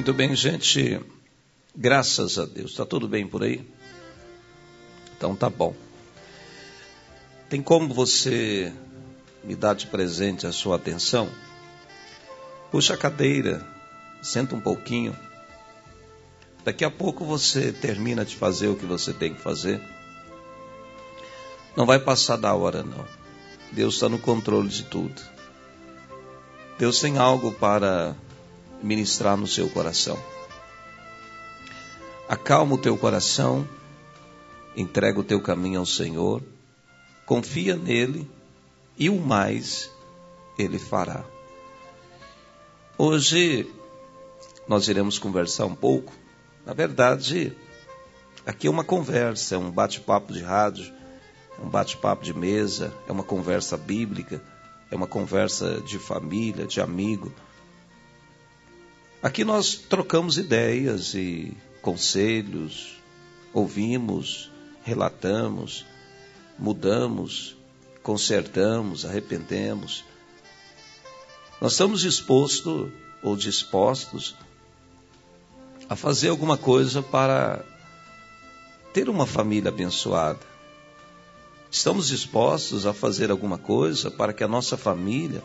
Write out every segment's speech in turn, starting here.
Muito bem, gente. Graças a Deus. Está tudo bem por aí? Então tá bom. Tem como você me dar de presente a sua atenção? Puxa a cadeira, senta um pouquinho. Daqui a pouco você termina de fazer o que você tem que fazer. Não vai passar da hora, não. Deus está no controle de tudo. Deus tem algo para ministrar no seu coração. Acalma o teu coração, entrega o teu caminho ao Senhor, confia nele e o mais ele fará. Hoje nós iremos conversar um pouco. Na verdade, aqui é uma conversa, é um bate-papo de rádio, é um bate-papo de mesa, é uma conversa bíblica, é uma conversa de família, de amigo. Aqui nós trocamos ideias e conselhos, ouvimos, relatamos, mudamos, consertamos, arrependemos. Nós estamos dispostos ou dispostos a fazer alguma coisa para ter uma família abençoada. Estamos dispostos a fazer alguma coisa para que a nossa família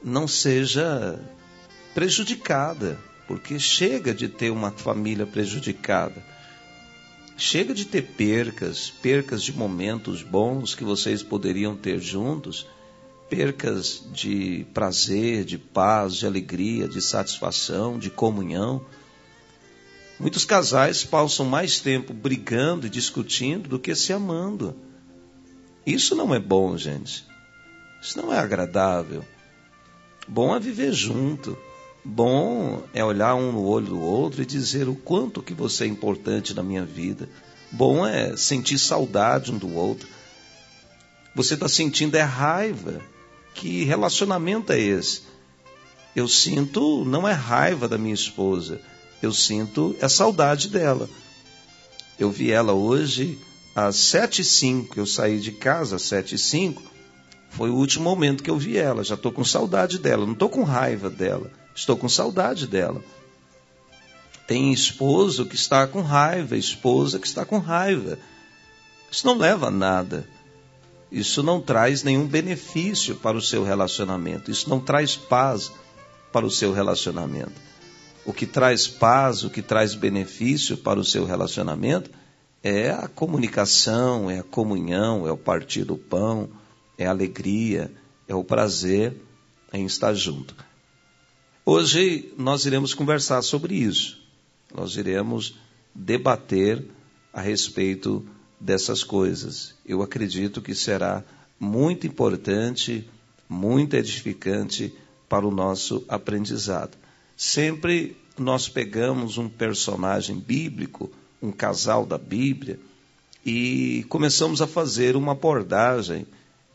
não seja prejudicada, porque chega de ter uma família prejudicada. Chega de ter percas, percas de momentos bons que vocês poderiam ter juntos, percas de prazer, de paz, de alegria, de satisfação, de comunhão. Muitos casais passam mais tempo brigando e discutindo do que se amando. Isso não é bom, gente. Isso não é agradável. Bom é viver junto. Bom é olhar um no olho do outro e dizer o quanto que você é importante na minha vida. Bom é sentir saudade um do outro. Você está sentindo é raiva. Que relacionamento é esse? Eu sinto, não é raiva da minha esposa, eu sinto é saudade dela. Eu vi ela hoje às sete e cinco, eu saí de casa às sete e cinco, foi o último momento que eu vi ela. Já estou com saudade dela, não estou com raiva dela. Estou com saudade dela. Tem esposo que está com raiva, esposa que está com raiva. Isso não leva a nada. Isso não traz nenhum benefício para o seu relacionamento. Isso não traz paz para o seu relacionamento. O que traz paz, o que traz benefício para o seu relacionamento é a comunicação, é a comunhão, é o partir do pão, é a alegria, é o prazer em estar junto. Hoje nós iremos conversar sobre isso. Nós iremos debater a respeito dessas coisas. Eu acredito que será muito importante, muito edificante para o nosso aprendizado. Sempre nós pegamos um personagem bíblico, um casal da Bíblia, e começamos a fazer uma abordagem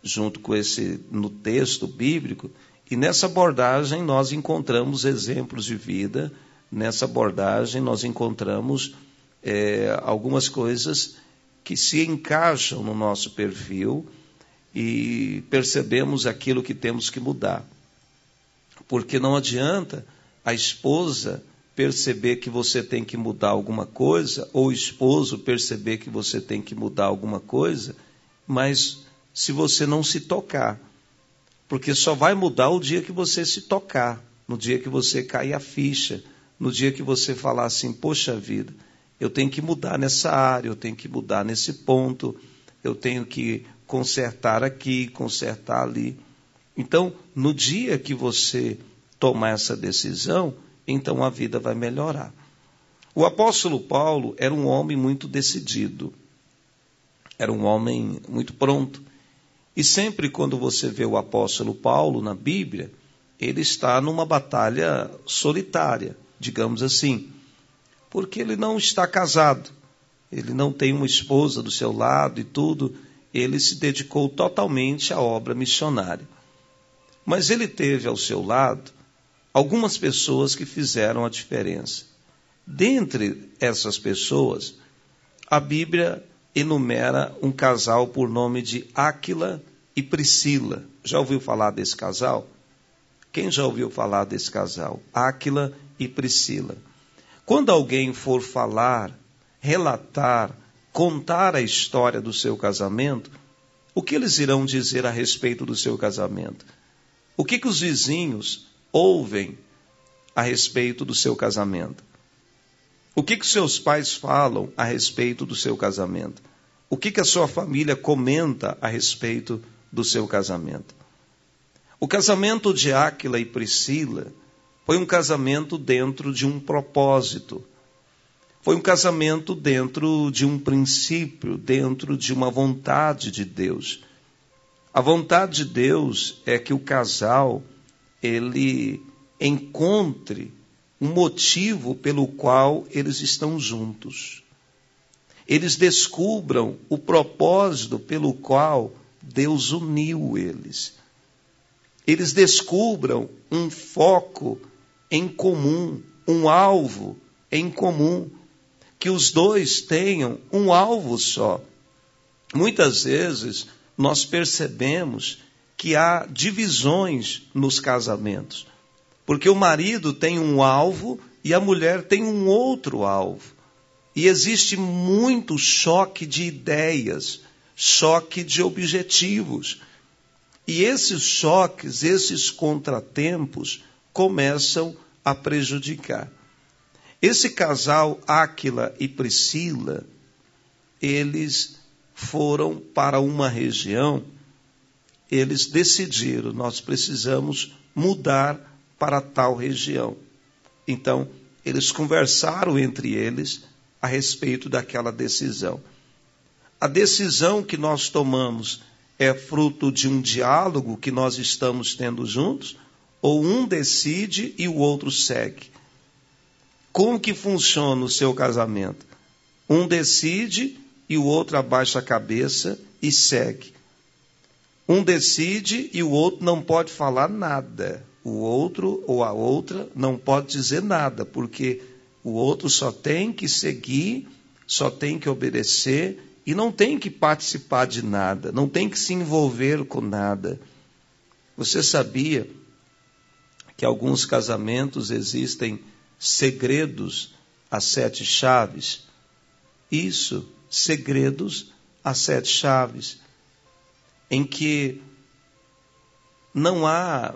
junto com esse no texto bíblico e nessa abordagem nós encontramos exemplos de vida, nessa abordagem nós encontramos é, algumas coisas que se encaixam no nosso perfil e percebemos aquilo que temos que mudar. Porque não adianta a esposa perceber que você tem que mudar alguma coisa, ou o esposo perceber que você tem que mudar alguma coisa, mas se você não se tocar. Porque só vai mudar o dia que você se tocar, no dia que você cair a ficha, no dia que você falar assim: poxa vida, eu tenho que mudar nessa área, eu tenho que mudar nesse ponto, eu tenho que consertar aqui, consertar ali. Então, no dia que você tomar essa decisão, então a vida vai melhorar. O apóstolo Paulo era um homem muito decidido, era um homem muito pronto. E sempre quando você vê o apóstolo Paulo na Bíblia, ele está numa batalha solitária, digamos assim, porque ele não está casado, ele não tem uma esposa do seu lado e tudo, ele se dedicou totalmente à obra missionária. Mas ele teve ao seu lado algumas pessoas que fizeram a diferença. Dentre essas pessoas, a Bíblia enumera um casal por nome de Áquila e Priscila. Já ouviu falar desse casal? Quem já ouviu falar desse casal? Áquila e Priscila. Quando alguém for falar, relatar, contar a história do seu casamento, o que eles irão dizer a respeito do seu casamento? O que, que os vizinhos ouvem a respeito do seu casamento? O que, que seus pais falam a respeito do seu casamento? O que, que a sua família comenta a respeito do seu casamento? O casamento de Áquila e Priscila foi um casamento dentro de um propósito. Foi um casamento dentro de um princípio, dentro de uma vontade de Deus. A vontade de Deus é que o casal ele encontre um motivo pelo qual eles estão juntos. Eles descubram o propósito pelo qual Deus uniu eles. Eles descubram um foco em comum, um alvo em comum, que os dois tenham um alvo só. Muitas vezes nós percebemos que há divisões nos casamentos. Porque o marido tem um alvo e a mulher tem um outro alvo. E existe muito choque de ideias, choque de objetivos. E esses choques, esses contratempos, começam a prejudicar. Esse casal, Áquila e Priscila, eles foram para uma região, eles decidiram, nós precisamos mudar para tal região. Então, eles conversaram entre eles a respeito daquela decisão. A decisão que nós tomamos é fruto de um diálogo que nós estamos tendo juntos, ou um decide e o outro segue. Como que funciona o seu casamento? Um decide e o outro abaixa a cabeça e segue. Um decide e o outro não pode falar nada o outro ou a outra não pode dizer nada, porque o outro só tem que seguir, só tem que obedecer e não tem que participar de nada, não tem que se envolver com nada. Você sabia que alguns casamentos existem segredos às sete chaves? Isso, segredos às sete chaves, em que não há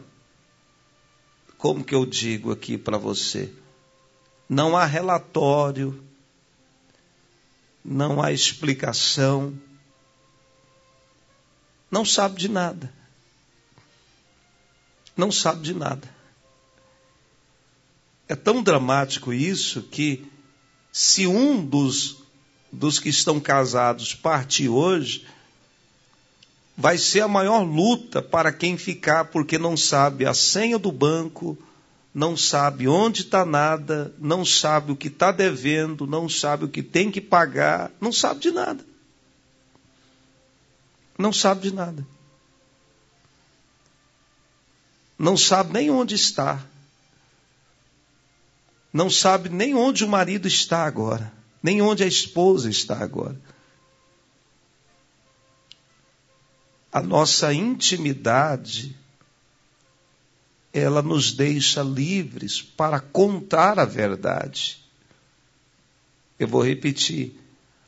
como que eu digo aqui para você? Não há relatório, não há explicação, não sabe de nada. Não sabe de nada. É tão dramático isso que, se um dos, dos que estão casados partir hoje, vai ser a maior luta para quem ficar, porque não sabe a senha do banco, não sabe onde está nada, não sabe o que está devendo, não sabe o que tem que pagar, não sabe de nada. Não sabe de nada. Não sabe nem onde está. Não sabe nem onde o marido está agora, nem onde a esposa está agora. a nossa intimidade, ela nos deixa livres para contar a verdade. Eu vou repetir.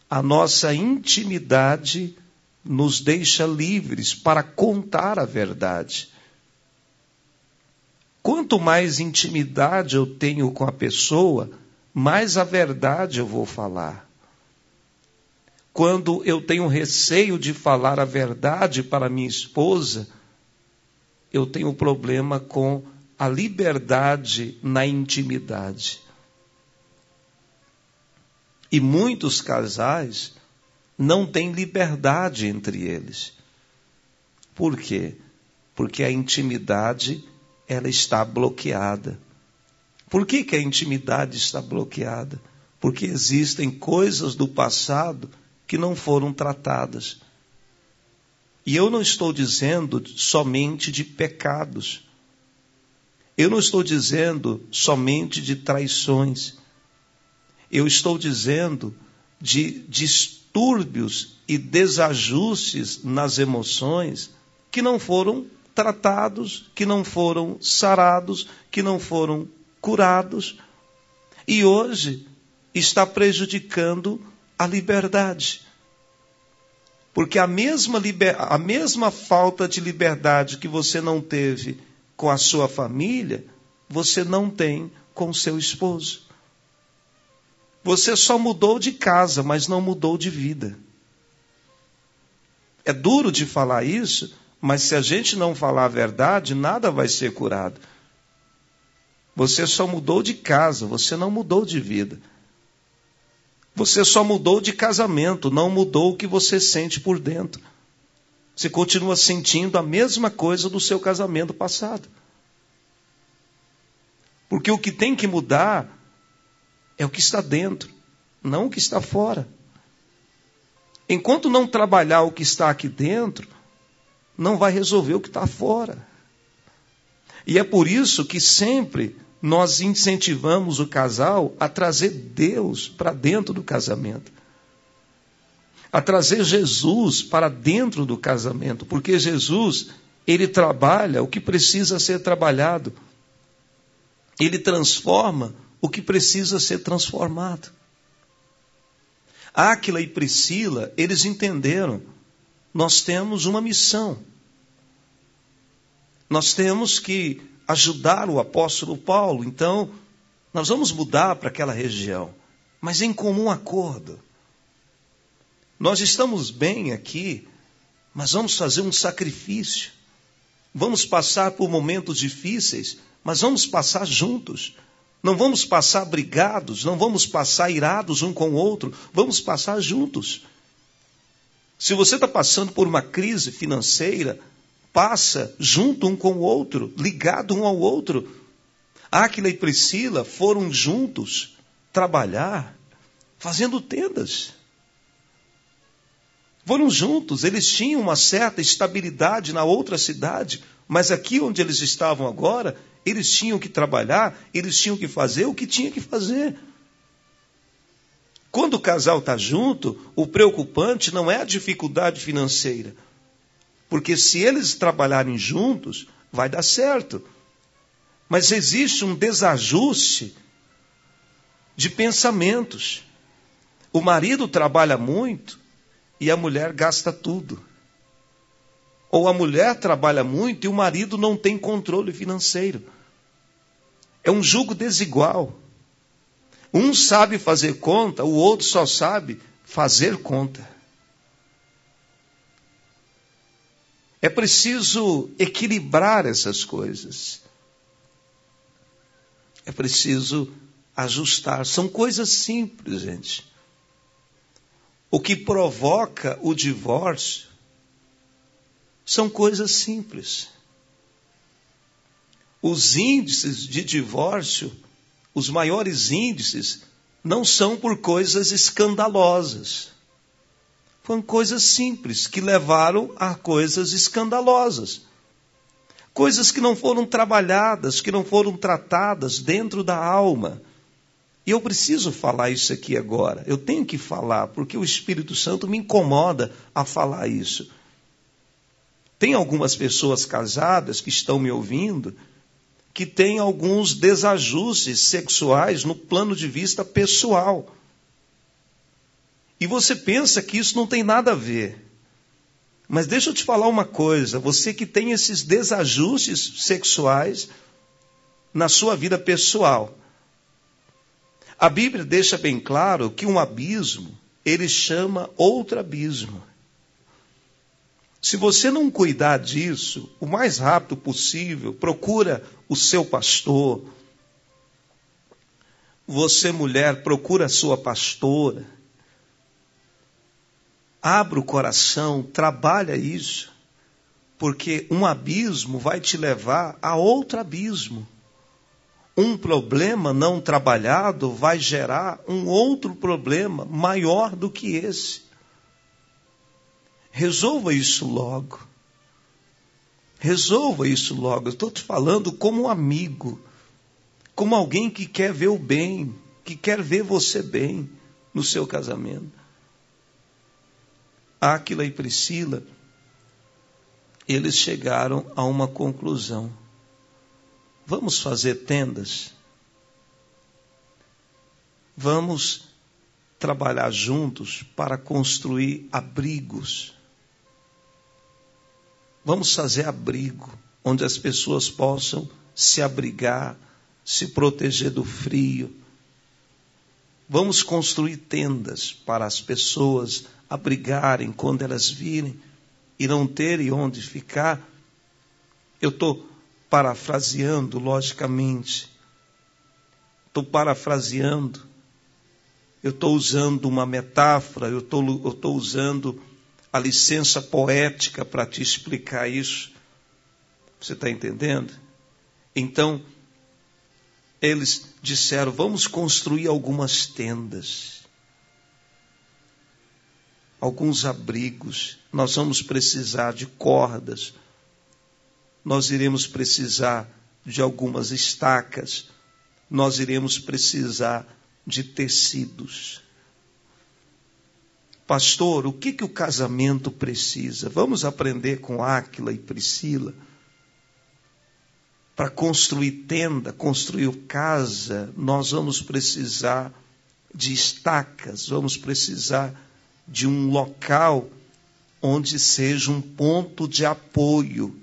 A nossa intimidade nos deixa livres para contar a verdade. Quanto mais intimidade eu tenho com a pessoa, mais a verdade eu vou falar quando eu tenho receio de falar a verdade para minha esposa, eu tenho problema com a liberdade na intimidade. E muitos casais não têm liberdade entre eles. Por quê? Porque a intimidade ela está bloqueada. Por que, que a intimidade está bloqueada? Porque existem coisas do passado que não foram tratadas. E eu não estou dizendo somente de pecados. Eu não estou dizendo somente de traições. Eu estou dizendo de distúrbios e desajustes nas emoções que não foram tratados, que não foram sarados, que não foram curados. e hoje está prejudicando a liberdade. Porque a mesma, liber... a mesma falta de liberdade que você não teve com a sua família, você não tem com seu esposo. Você só mudou de casa, mas não mudou de vida. É duro de falar isso, mas se a gente não falar a verdade, nada vai ser curado. Você só mudou de casa, você não mudou de vida. Você só mudou de casamento, não mudou o que você sente por dentro. Você continua sentindo a mesma coisa do seu casamento passado. Porque o que tem que mudar é o que está dentro, não o que está fora. Enquanto não trabalhar o que está aqui dentro, não vai resolver o que está fora. E é por isso que sempre nós incentivamos o casal a trazer Deus para dentro do casamento. A trazer Jesus para dentro do casamento, porque Jesus, ele trabalha o que precisa ser trabalhado. Ele transforma o que precisa ser transformado. Áquila e Priscila, eles entenderam, nós temos uma missão. Nós temos que ajudar o apóstolo Paulo, então nós vamos mudar para aquela região, mas em comum acordo. Nós estamos bem aqui, mas vamos fazer um sacrifício. Vamos passar por momentos difíceis, mas vamos passar juntos. Não vamos passar brigados, não vamos passar irados um com o outro, vamos passar juntos. Se você está passando por uma crise financeira, passa junto um com o outro, ligado um ao outro. Áquila e Priscila foram juntos trabalhar, fazendo tendas. Foram juntos, eles tinham uma certa estabilidade na outra cidade, mas aqui onde eles estavam agora, eles tinham que trabalhar, eles tinham que fazer o que tinha que fazer. Quando o casal está junto, o preocupante não é a dificuldade financeira. Porque se eles trabalharem juntos, vai dar certo. Mas existe um desajuste de pensamentos. O marido trabalha muito e a mulher gasta tudo. Ou a mulher trabalha muito e o marido não tem controle financeiro. É um jugo desigual. Um sabe fazer conta, o outro só sabe fazer conta. É preciso equilibrar essas coisas. É preciso ajustar. São coisas simples, gente. O que provoca o divórcio são coisas simples os índices de divórcio, os maiores índices, não são por coisas escandalosas. Foram coisas simples que levaram a coisas escandalosas. Coisas que não foram trabalhadas, que não foram tratadas dentro da alma. E eu preciso falar isso aqui agora. Eu tenho que falar, porque o Espírito Santo me incomoda a falar isso. Tem algumas pessoas casadas que estão me ouvindo que tem alguns desajustes sexuais no plano de vista pessoal. E você pensa que isso não tem nada a ver. Mas deixa eu te falar uma coisa: você que tem esses desajustes sexuais na sua vida pessoal, a Bíblia deixa bem claro que um abismo ele chama outro abismo. Se você não cuidar disso, o mais rápido possível, procura o seu pastor. Você, mulher, procura a sua pastora. Abra o coração, trabalha isso, porque um abismo vai te levar a outro abismo. Um problema não trabalhado vai gerar um outro problema maior do que esse. Resolva isso logo. Resolva isso logo. Eu estou te falando como um amigo, como alguém que quer ver o bem, que quer ver você bem no seu casamento. Áquila e Priscila, eles chegaram a uma conclusão. Vamos fazer tendas. Vamos trabalhar juntos para construir abrigos. Vamos fazer abrigo onde as pessoas possam se abrigar, se proteger do frio. Vamos construir tendas para as pessoas abrigarem quando elas virem e não terem onde ficar. Eu estou parafraseando, logicamente. Estou parafraseando. Eu estou usando uma metáfora, eu estou usando a licença poética para te explicar isso. Você está entendendo? Então, eles disseram: vamos construir algumas tendas, alguns abrigos. Nós vamos precisar de cordas, nós iremos precisar de algumas estacas, nós iremos precisar de tecidos. Pastor, o que, que o casamento precisa? Vamos aprender com Áquila e Priscila para construir tenda, construir casa, nós vamos precisar de estacas, vamos precisar de um local onde seja um ponto de apoio.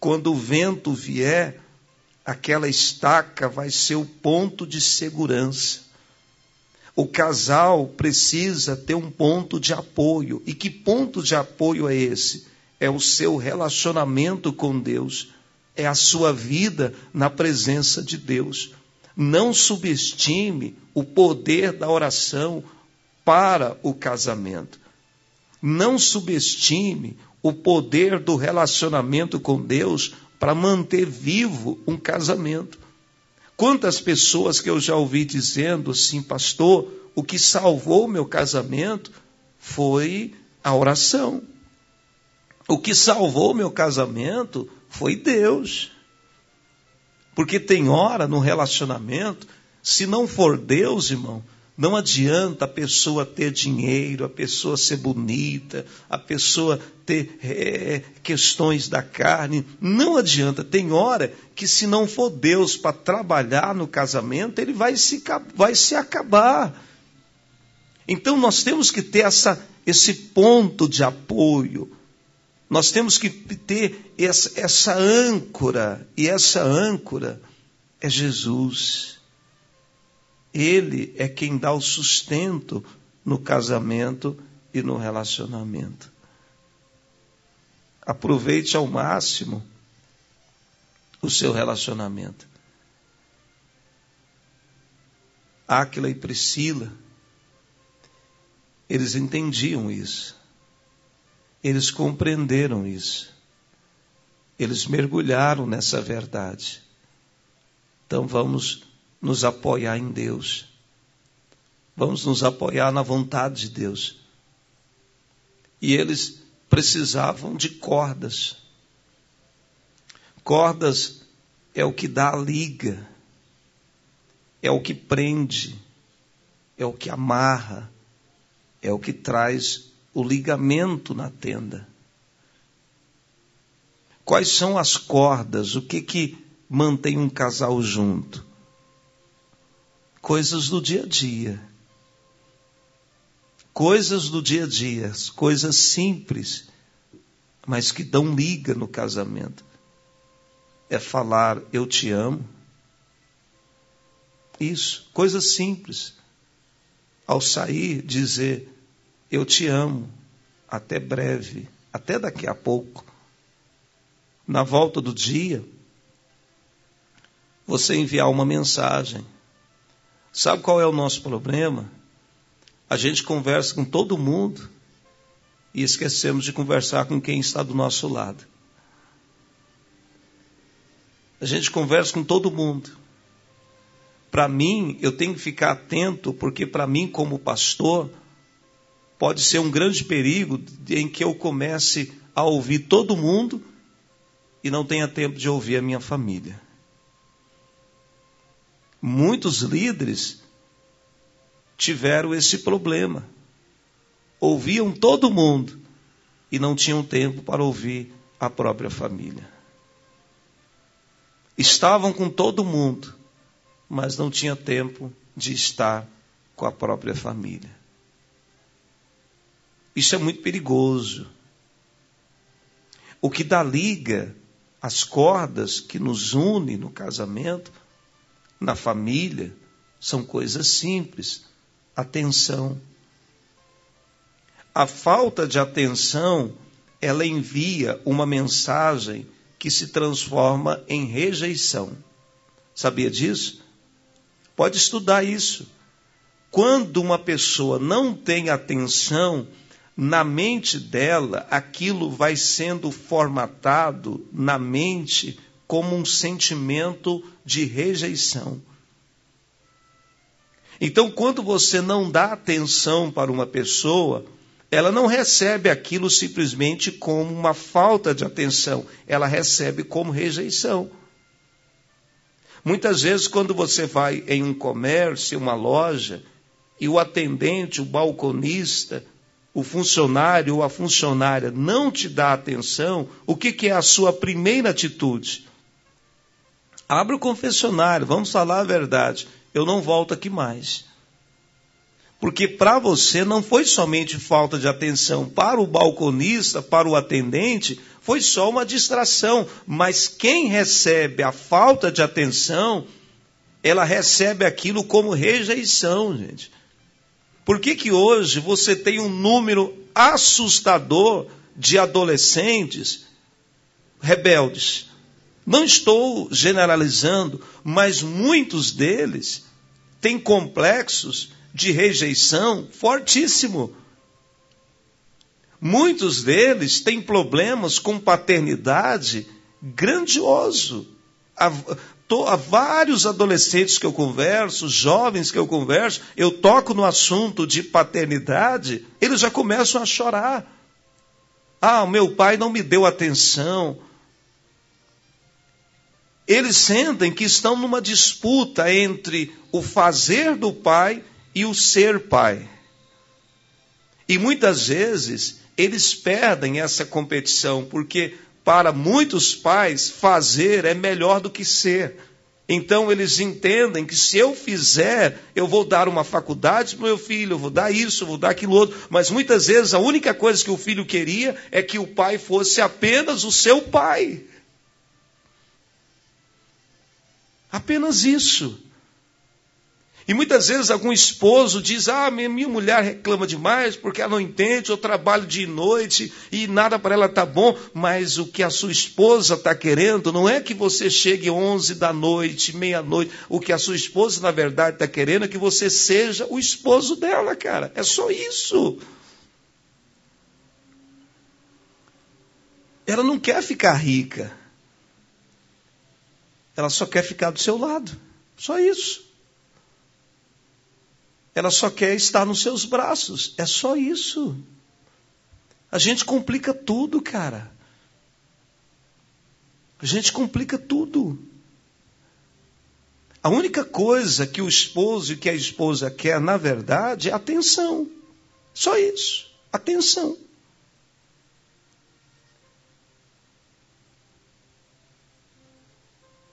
Quando o vento vier, aquela estaca vai ser o ponto de segurança. O casal precisa ter um ponto de apoio. E que ponto de apoio é esse? É o seu relacionamento com Deus é a sua vida na presença de Deus. Não subestime o poder da oração para o casamento. Não subestime o poder do relacionamento com Deus para manter vivo um casamento. Quantas pessoas que eu já ouvi dizendo assim, pastor, o que salvou meu casamento foi a oração. O que salvou meu casamento foi Deus. Porque tem hora no relacionamento, se não for Deus, irmão, não adianta a pessoa ter dinheiro, a pessoa ser bonita, a pessoa ter é, questões da carne. Não adianta. Tem hora que, se não for Deus para trabalhar no casamento, ele vai se, vai se acabar. Então nós temos que ter essa, esse ponto de apoio, nós temos que ter essa, âncora, e essa âncora é Jesus. Ele é quem dá o sustento no casamento e no relacionamento. Aproveite ao máximo o seu relacionamento. Áquila e Priscila, eles entendiam isso. Eles compreenderam isso. Eles mergulharam nessa verdade. Então vamos nos apoiar em Deus. Vamos nos apoiar na vontade de Deus. E eles precisavam de cordas. Cordas é o que dá a liga, é o que prende, é o que amarra, é o que traz o ligamento na tenda. Quais são as cordas? O que que mantém um casal junto? Coisas do dia a dia. Coisas do dia a dia, coisas simples, mas que dão liga no casamento. É falar eu te amo. Isso, coisas simples. Ao sair, dizer eu te amo, até breve, até daqui a pouco. Na volta do dia, você enviar uma mensagem. Sabe qual é o nosso problema? A gente conversa com todo mundo e esquecemos de conversar com quem está do nosso lado. A gente conversa com todo mundo. Para mim, eu tenho que ficar atento, porque para mim, como pastor, pode ser um grande perigo em que eu comece a ouvir todo mundo e não tenha tempo de ouvir a minha família. Muitos líderes tiveram esse problema. Ouviam todo mundo e não tinham tempo para ouvir a própria família. Estavam com todo mundo, mas não tinha tempo de estar com a própria família. Isso é muito perigoso. O que dá liga, as cordas que nos unem no casamento, na família, são coisas simples. Atenção. A falta de atenção, ela envia uma mensagem que se transforma em rejeição. Sabia disso? Pode estudar isso. Quando uma pessoa não tem atenção, na mente dela, aquilo vai sendo formatado na mente como um sentimento de rejeição. Então, quando você não dá atenção para uma pessoa, ela não recebe aquilo simplesmente como uma falta de atenção, ela recebe como rejeição. Muitas vezes, quando você vai em um comércio, uma loja, e o atendente, o balconista, o funcionário ou a funcionária não te dá atenção, o que, que é a sua primeira atitude? Abre o confessionário, vamos falar a verdade. Eu não volto aqui mais. Porque para você não foi somente falta de atenção, para o balconista, para o atendente, foi só uma distração. Mas quem recebe a falta de atenção, ela recebe aquilo como rejeição, gente. Por que, que hoje você tem um número assustador de adolescentes rebeldes? Não estou generalizando, mas muitos deles têm complexos de rejeição fortíssimo. Muitos deles têm problemas com paternidade grandioso. Tô, há, vários adolescentes que eu converso, jovens que eu converso, eu toco no assunto de paternidade, eles já começam a chorar. Ah, o meu pai não me deu atenção. Eles sentem que estão numa disputa entre o fazer do pai e o ser pai. E muitas vezes eles perdem essa competição, porque para muitos pais fazer é melhor do que ser. Então eles entendem que se eu fizer, eu vou dar uma faculdade para o meu filho, eu vou dar isso, eu vou dar aquilo outro. Mas muitas vezes a única coisa que o filho queria é que o pai fosse apenas o seu pai. Apenas isso. E muitas vezes algum esposo diz: Ah, minha, mulher reclama demais porque ela não entende, eu trabalho de noite e nada para ela está bom. Mas o que a sua esposa está querendo não é que você chegue 11 da noite, meia-noite. O que a sua esposa, na verdade, está querendo é que você seja o esposo dela, cara. É só isso. Ela não quer ficar rica. Ela só quer ficar do seu lado. Só isso. Ela só quer estar nos seus braços. É só isso. A gente complica tudo, cara. A gente complica tudo. A única coisa que o esposo e que a esposa quer, na verdade, é atenção. Só isso. Atenção.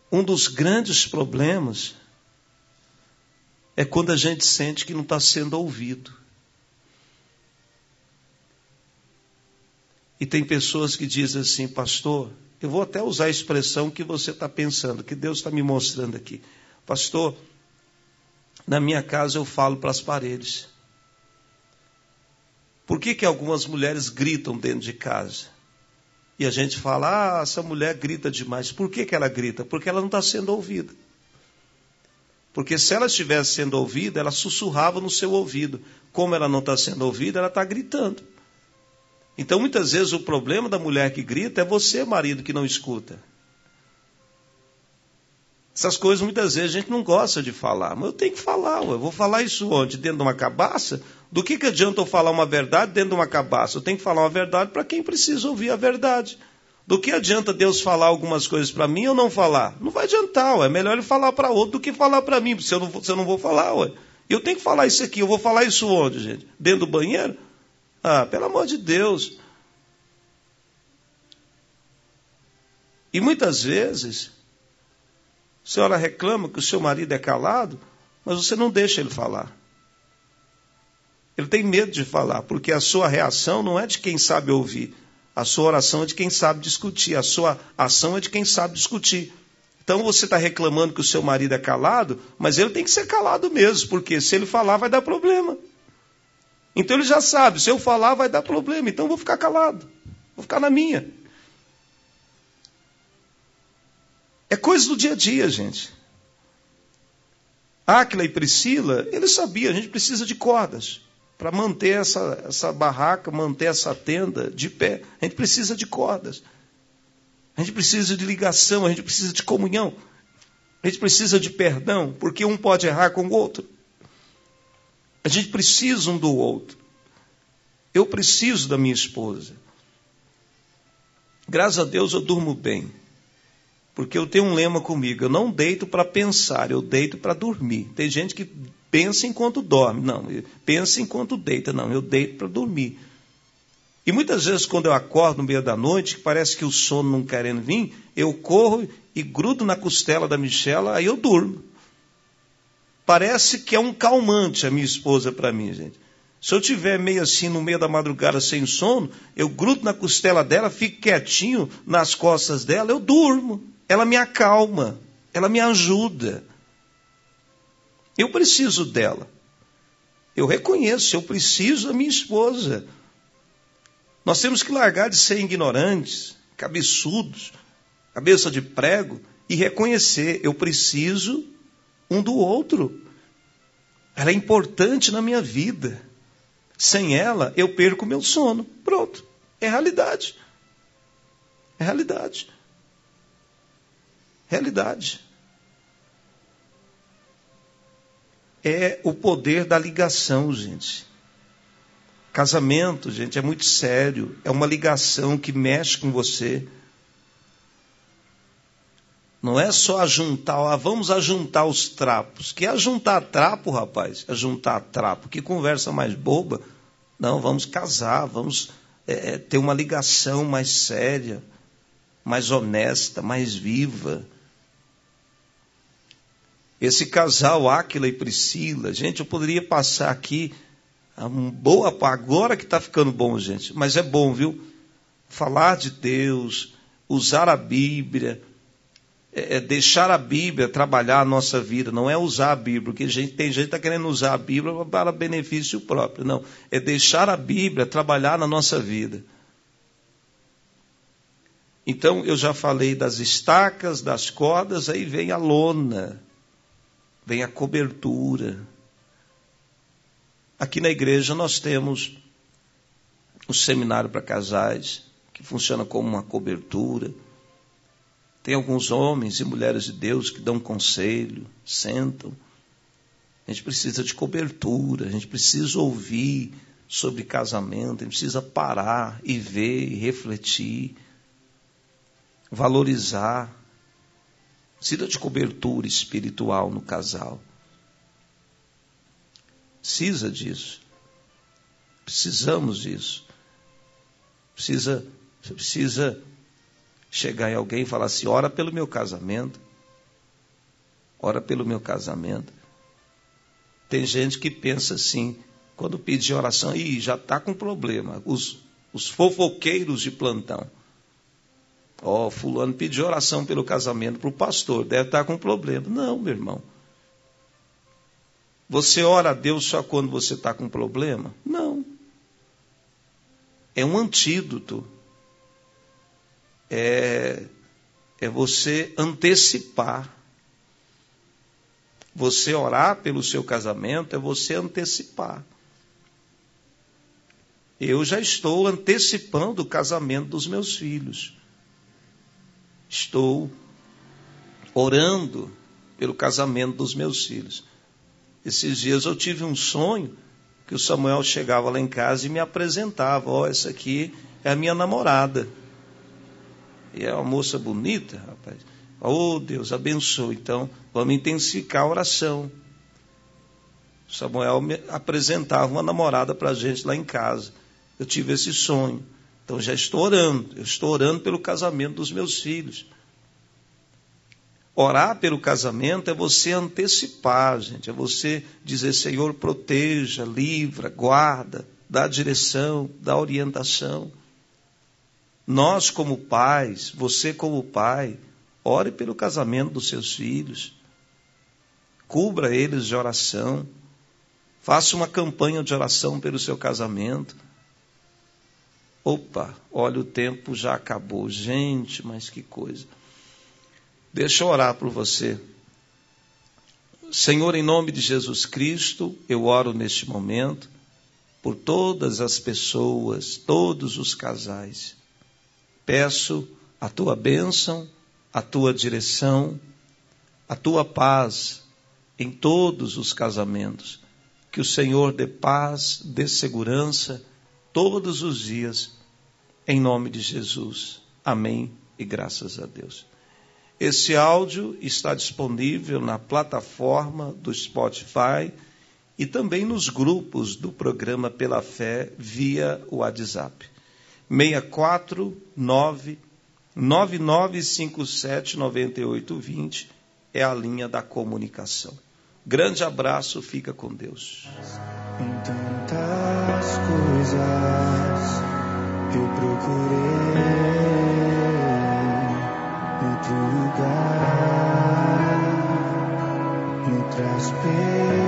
Um dos grandes problemas é quando a gente sente que não está sendo ouvido. E tem pessoas que dizem assim, pastor, eu vou até usar a expressão que você está pensando, que Deus está me mostrando aqui. Pastor, na minha casa eu falo para as paredes. Por que, que algumas mulheres gritam dentro de casa? E a gente fala, ah, essa mulher grita demais. Por que, que ela grita? Porque ela não está sendo ouvida. Porque se ela estivesse sendo ouvida, ela sussurrava no seu ouvido. Como ela não está sendo ouvida, ela está gritando. Então, muitas vezes, o problema da mulher que grita é você, marido, que não escuta. Essas coisas, muitas vezes, a gente não gosta de falar. Mas eu tenho que falar. Eu vou falar isso onde? Dentro de uma cabaça? Do que, que adianta eu falar uma verdade dentro de uma cabaça? Eu tenho que falar uma verdade para quem precisa ouvir a verdade. Do que adianta Deus falar algumas coisas para mim ou não falar? Não vai adiantar, ué. é melhor ele falar para outro do que falar para mim, se eu, não, se eu não vou falar. Ué. Eu tenho que falar isso aqui, eu vou falar isso onde, gente? Dentro do banheiro? Ah, pelo amor de Deus. E muitas vezes, a senhora reclama que o seu marido é calado, Mas você não deixa ele falar. Ele tem medo de falar, porque a sua reação não é de quem sabe ouvir. A sua oração é de quem sabe discutir. A sua ação é de quem sabe discutir. Então você está reclamando que o seu marido é calado, mas ele tem que ser calado mesmo, porque se ele falar vai dar problema. Então ele já sabe, se eu falar vai dar problema, então eu vou ficar calado. Vou ficar na minha. É coisa do dia a dia, gente. Áquila e Priscila, ele sabia, a gente precisa de cordas para manter essa, essa barraca, manter essa tenda de pé. A gente precisa de cordas. A gente precisa de ligação, a gente precisa de comunhão. A gente precisa de perdão, porque um pode errar com o outro. A gente precisa um do outro. Eu preciso da minha esposa. Graças a Deus eu durmo bem. Porque eu tenho um lema comigo: eu não deito para pensar, eu deito para dormir. Tem gente que pensa enquanto dorme. Não, pensa enquanto deita. Não, eu deito para dormir. E muitas vezes, quando eu acordo no meio da noite, que parece que o sono não querendo vir, eu corro e grudo na costela da Michela, aí eu durmo. Parece que é um calmante a minha esposa para mim, gente. Se eu tiver meio assim no meio da madrugada sem sono, eu grudo na costela dela, fico quietinho nas costas dela, eu durmo ela me acalma, ela me ajuda. Eu preciso dela. Eu reconheço, eu preciso da minha esposa. Nós temos que largar de ser ignorantes, cabeçudos, cabeça de prego, e reconhecer: eu preciso um do outro. Ela é importante na minha vida. Sem ela, eu perco meu sono. Pronto. É realidade. É realidade realidade. É o poder da ligação, gente. Casamento, gente, é muito sério. É uma ligação que mexe com você. Não é só ajuntar, ah, vamos ajuntar os trapos. Que é ajuntar trapo, rapaz? Ajuntar trapo. Que conversa mais boba. Não, vamos casar, vamos é, é ter uma ligação mais séria, mais honesta, mais viva. Esse casal, Áquila e Priscila, gente, eu poderia passar aqui uma boa agora que está ficando bom, gente, mas é bom, viu? Falar de Deus, usar a Bíblia, é, é deixar a Bíblia trabalhar a nossa vida, não é usar a Bíblia, porque gente, tem gente que está querendo usar a Bíblia para benefício próprio, não, é deixar a Bíblia trabalhar na nossa vida. Então, eu já falei das estacas, das cordas, aí vem a lona vem a cobertura. Aqui na igreja nós temos o seminário para casais, que funciona como uma cobertura. Tem alguns homens e mulheres de Deus que dão conselho, sentam. A gente precisa de cobertura, a gente precisa ouvir sobre casamento, a gente precisa parar e ver e refletir, valorizar Precisa de cobertura espiritual no casal. Precisa disso. Precisamos disso. Precisa, precisa chegar em alguém e falar assim: ora pelo meu casamento. Ora pelo meu casamento. Tem gente que pensa assim, quando pedir oração, ih, já está com problema. Os, os fofoqueiros de plantão. Ó, oh, fulano pediu oração pelo casamento para o pastor, deve estar com problema. Não, meu irmão. Você ora a Deus só quando você está com problema? Não. É um antídoto. É, é você antecipar. Você orar pelo seu casamento é você antecipar. Eu já estou antecipando o casamento dos meus filhos estou orando pelo casamento dos meus filhos. Esses dias eu tive um sonho que o Samuel chegava lá em casa e me apresentava: Ó, oh, essa aqui é a minha namorada. E é uma moça bonita, rapaz. Oh, Deus, abençoe. Então, vamos intensificar a oração. Samuel me apresentava uma namorada para a gente lá em casa. Eu tive esse sonho. Então já estou orando, eu estou orando pelo casamento dos meus filhos. Orar pelo casamento é você antecipar, gente, é você dizer: Senhor, proteja, livra, guarda, dá direção, dá orientação. Nós, como pais, você, como pai, ore pelo casamento dos seus filhos, cubra eles de oração, faça uma campanha de oração pelo seu casamento. Opa, olha, o tempo já acabou. Gente, mas que coisa. Deixa eu orar por você. Senhor, em nome de Jesus Cristo, eu oro neste momento por todas as pessoas, todos os casais. Peço a tua bênção, a tua direção, a tua paz em todos os casamentos. Que o Senhor dê paz, dê segurança todos os dias, em nome de Jesus. Amém e graças a Deus. Esse áudio está disponível na plataforma do Spotify e também nos grupos do programa Pela Fé via WhatsApp. 649 9957 9820 é a linha da comunicação. Grande abraço, fica com Deus. Em tantas coisas eu procurei outro lugar, outras pessoas.